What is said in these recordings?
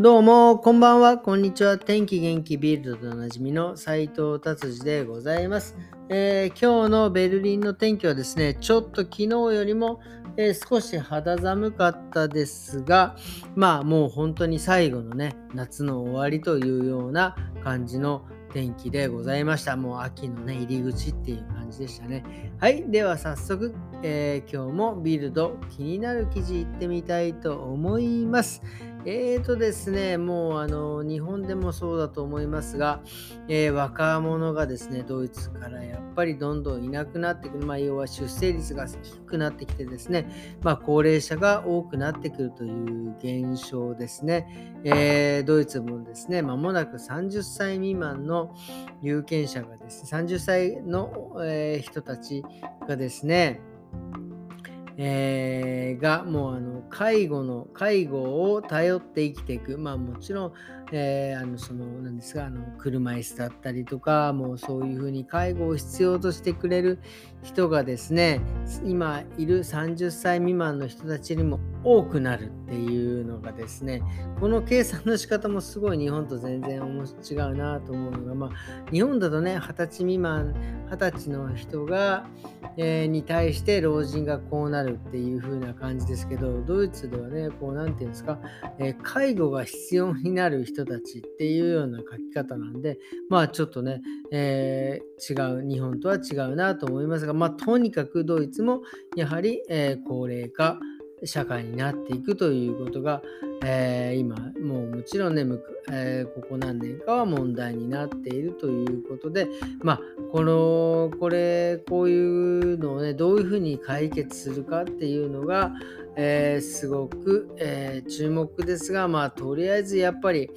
どうも、こんばんは、こんにちは。天気元気ビルドでおなじみの斉藤達治でございます、えー、今日のベルリンの天気はですね、ちょっと昨日よりも、えー、少し肌寒かったですが、まあもう本当に最後のね、夏の終わりというような感じの天気でございました。もう秋のね、入り口っていう感じでしたね。はい。では早速、えー、今日もビルド気になる記事いってみたいと思います。えーとですね、もうあの日本でもそうだと思いますが、えー、若者がですね、ドイツからやっぱりどんどんいなくなってくる、まあ、要は出生率が低くなってきてですね、まあ、高齢者が多くなってくるという現象ですね。えー、ドイツもですね、まもなく30歳未満の有権者がですね、30歳の、えー、人たちがですね、えー、がもうあの介護の介護を頼って生きていく。まあもちろん、えー、あのその何ですかあの車椅子だったりとかもうそういうふうに介護を必要としてくれる人がですね今いる30歳未満の人たちにも多くなるっていうのがですねこの計算の仕方もすごい日本と全然違うなと思うのがまあ日本だとね20歳未満20歳の人が、えー、に対して老人がこうなるっていう風な感じですけどドイツではねこう何て言うんですか、えー、介護が必要になる人たちっていうような書き方なんでまあちょっとね、えー、違う日本とは違うなと思いますがまあとにかくドイツもやはり、え高齢化社会になっていくということが、えー、今もうもちろんね、えー、ここ何年かは問題になっているということでまあこのこれこういうのをねどういうふうに解決するかっていうのが、えー、すごく、え注目ですがまあとりあえずやっぱり、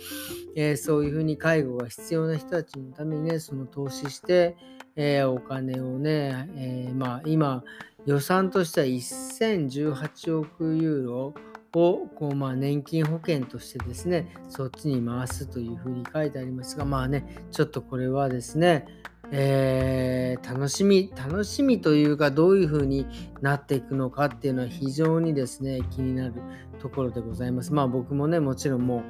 えそういうふうに介護が必要な人たちのためにねその投資して、えお金をね、えまあ今予算としては1018億ユーロをこうまあ年金保険としてですね、そっちに回すというふうに書いてありますが、まあね、ちょっとこれはですね、えー、楽しみ、楽しみというか、どういうふうになっていくのかっていうのは非常にですね、気になるところでございます。まあ僕もね、もちろんも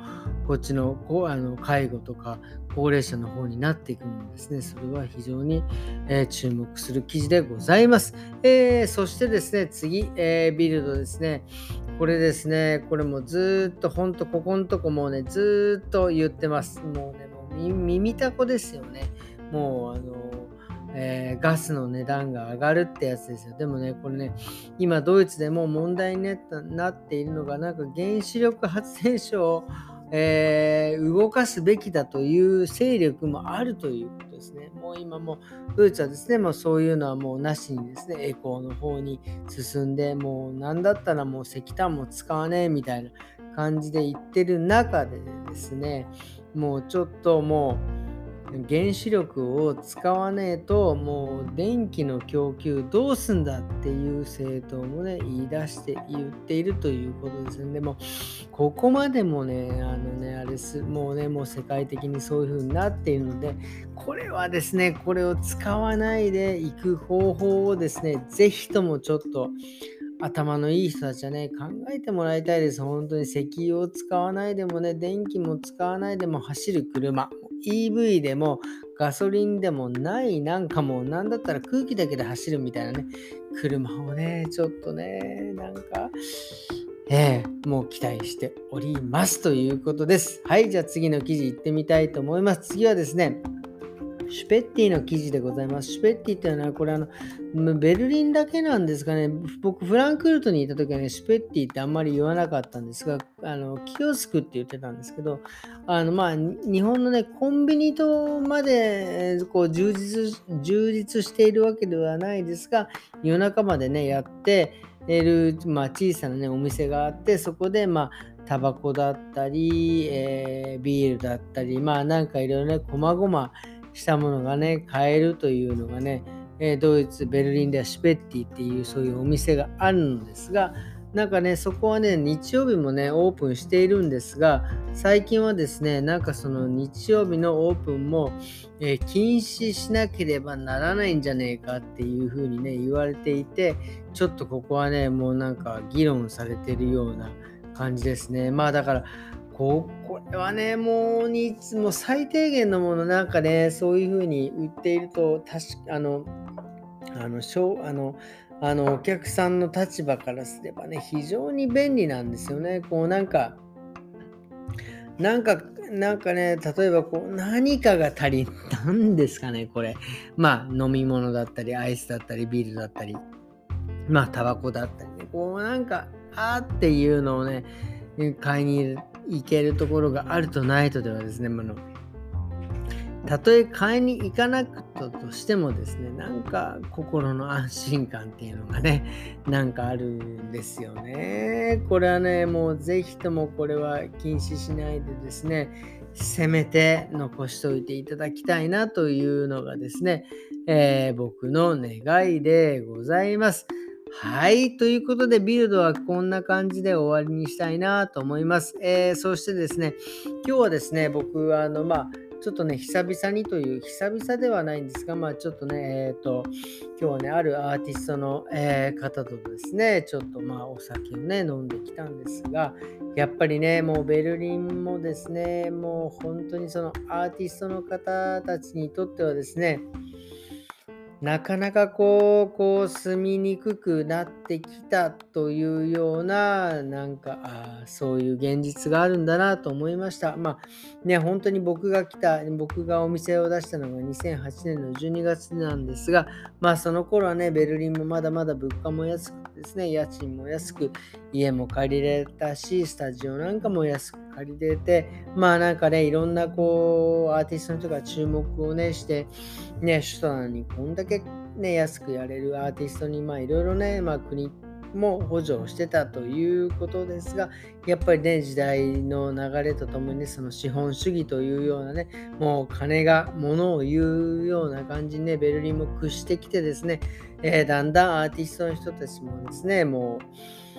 う、こっちのこうあの介護とか高齢者の方になっていくのですね、それは非常に、えー、注目する記事でございます。えー、そしてですね、次、えー、ビルドですね。これですね、これもずっと、ほんと、ここのとこもうね、ずっと言ってます。もうね、もう耳たこですよね。もうあの、えー、ガスの値段が上がるってやつですよ。でもね、これね、今ドイツでも問題になっているのが、なんか原子力発電所を、えー、動かすべきだという勢力もあるということですね。もう今もドイツはですね、もうそういうのはもうなしにですね、エコーの方に進んで、もう何だったらもう石炭も使わねえみたいな感じで言ってる中でですね、もうちょっともう、原子力を使わねえともう電気の供給どうすんだっていう政党もね言い出して言っているということですね。でもここまでもねあのねあれすもうねもう世界的にそういう風になっているのでこれはですねこれを使わないでいく方法をですね是非ともちょっと頭のいい人たちはね、考えてもらいたいです。本当に石油を使わないでもね、電気も使わないでも走る車。EV でもガソリンでもないなんかもうなんだったら空気だけで走るみたいなね車をねちょっとねなんかえー、もう期待しておりますということですはいじゃあ次の記事行ってみたいと思います次はですねシュペッティの記事でございます。シュペッティっていうのは、これあの、ベルリンだけなんですかね。僕、フランクフルトにいた時はね、シュペッティってあんまり言わなかったんですが、あの、キオスクって言ってたんですけど、あの、まあ、日本のね、コンビニとまで、こう、充実、充実しているわけではないですが、夜中までね、やっている、まあ、小さなね、お店があって、そこで、まあ、タバコだったり、えー、ビールだったり、まあなんかいろいろね、こまごましたものがね、買えるというのがね、えドイツ、ベルリンではシュペッティっていうそういうお店があるんですが、なんかね、そこはね、日曜日もね、オープンしているんですが、最近はですね、なんかその日曜日のオープンも、えー、禁止しなければならないんじゃねえかっていうふうにね、言われていて、ちょっとここはね、もうなんか議論されてるような感じですね。まあだから、ここれはね、もうに、もう最低限のものなんかね、そういうふうに売っていると、確か、あの、あの、しょあの、あのお客さんの立場からすればね、非常に便利なんですよね。こうなんか、なんか、なんかね、例えばこう何かが足りなんですかね、これ。まあ、飲み物だったり、アイスだったり、ビールだったり、まあ、タバコだったりね、こうなんか、あーっていうのをね、買いに行けるところがあるとないとではですね、まあのたとえ買いに行かなくととしてもですね、なんか心の安心感っていうのがね、なんかあるんですよね。これはね、もうぜひともこれは禁止しないでですね、せめて残しておいていただきたいなというのがですね、えー、僕の願いでございます。はい。ということで、ビルドはこんな感じで終わりにしたいなと思います。えー、そしてですね、今日はですね、僕は、あの、まあ、ちょっとね、久々にという、久々ではないんですが、まあちょっとね、えっ、ー、と、今日はね、あるアーティストの、えー、方とですね、ちょっとまあお酒をね、飲んできたんですが、やっぱりね、もうベルリンもですね、もう本当にそのアーティストの方たちにとってはですね、なかなかこう、こう住みにくくなってきたというような、なんか、あそういう現実があるんだなと思いました。まあね、本当に僕が来た、僕がお店を出したのが2008年の12月なんですが、まあその頃はね、ベルリンもまだまだ物価も安くですね、家賃も安く、家も借りれたし、スタジオなんかも安く借りれて、まあなんかね、いろんなこう、アーティストの人が注目をね、して、ね、首都なのにこんだけね、安くやれるアーティストに、まあいろいろね、まあ国も補助をしてたということですが、やっぱりね、時代の流れとともに、ね、その資本主義というようなね、もう金が物を言うような感じにね、ベルリンも屈してきてですね、えー、だんだんアーティストの人たちもですね、もう、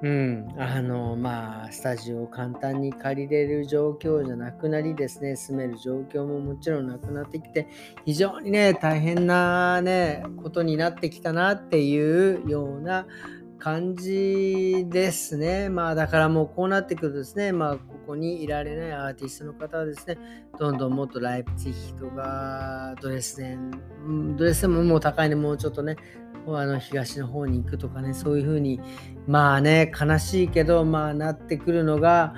うん、あの、まあ、スタジオを簡単に借りれる状況じゃなくなりですね、住める状況ももちろんなくなってきて、非常にね、大変なね、ことになってきたなっていうような感じですね。まあ、だからもうこうなってくるとですね、まあ、ここにいられないアーティストの方はですね、どんどんもっとライプツィヒとか、ドレスデン、ドレスデンももう高いね、もうちょっとね、あの東の方に行くとかね、そういうふうに、まあね、悲しいけど、まあなってくるのが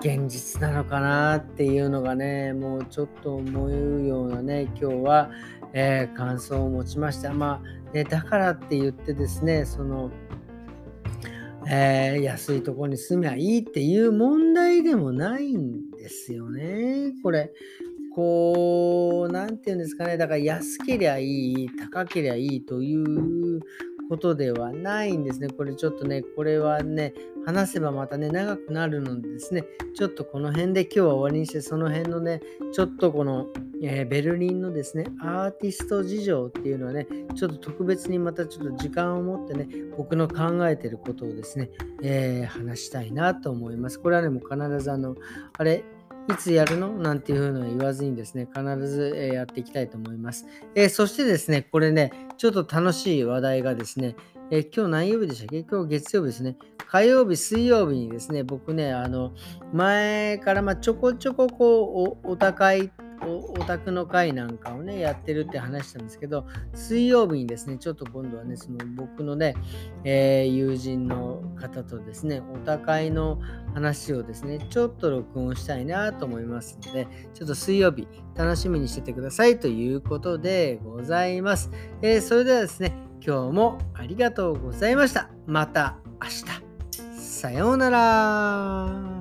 現実なのかなっていうのがね、もうちょっと思うようなね、今日は、えー、感想を持ちました。まあ、ね、だからって言ってですね、その、えー、安いとこに住めばいいっていう問題でもないんですよね。これ、こう、なんて言うんですかね、だから安けりゃいい、高けりゃいいということではないんですね。これちょっとね、これはね、話せばまたね、長くなるのでですね、ちょっとこの辺で今日は終わりにして、その辺のね、ちょっとこの、えー、ベルリンのですね、アーティスト事情っていうのはね、ちょっと特別にまたちょっと時間を持ってね、僕の考えてることをですね、えー、話したいなと思います。これはね、もう必ずあの、あれ、いつやるの？なんていうふうの言わずにですね、必ずやっていきたいと思います。え、そしてですね、これね、ちょっと楽しい話題がですね、え、今日何曜日でしたっけ？今日月曜日ですね。火曜日、水曜日にですね、僕ね、あの、前からまちょこちょここうお、お高いお宅の会なんかをね、やってるって話したんですけど、水曜日にですね、ちょっと今度はね、その僕のね、えー、友人の方とですね、お高いの話をですね、ちょっと録音したいなと思いますので、ちょっと水曜日楽しみにしててくださいということでございます。えー、それではですね、今日もありがとうございました。また明日。さようなら。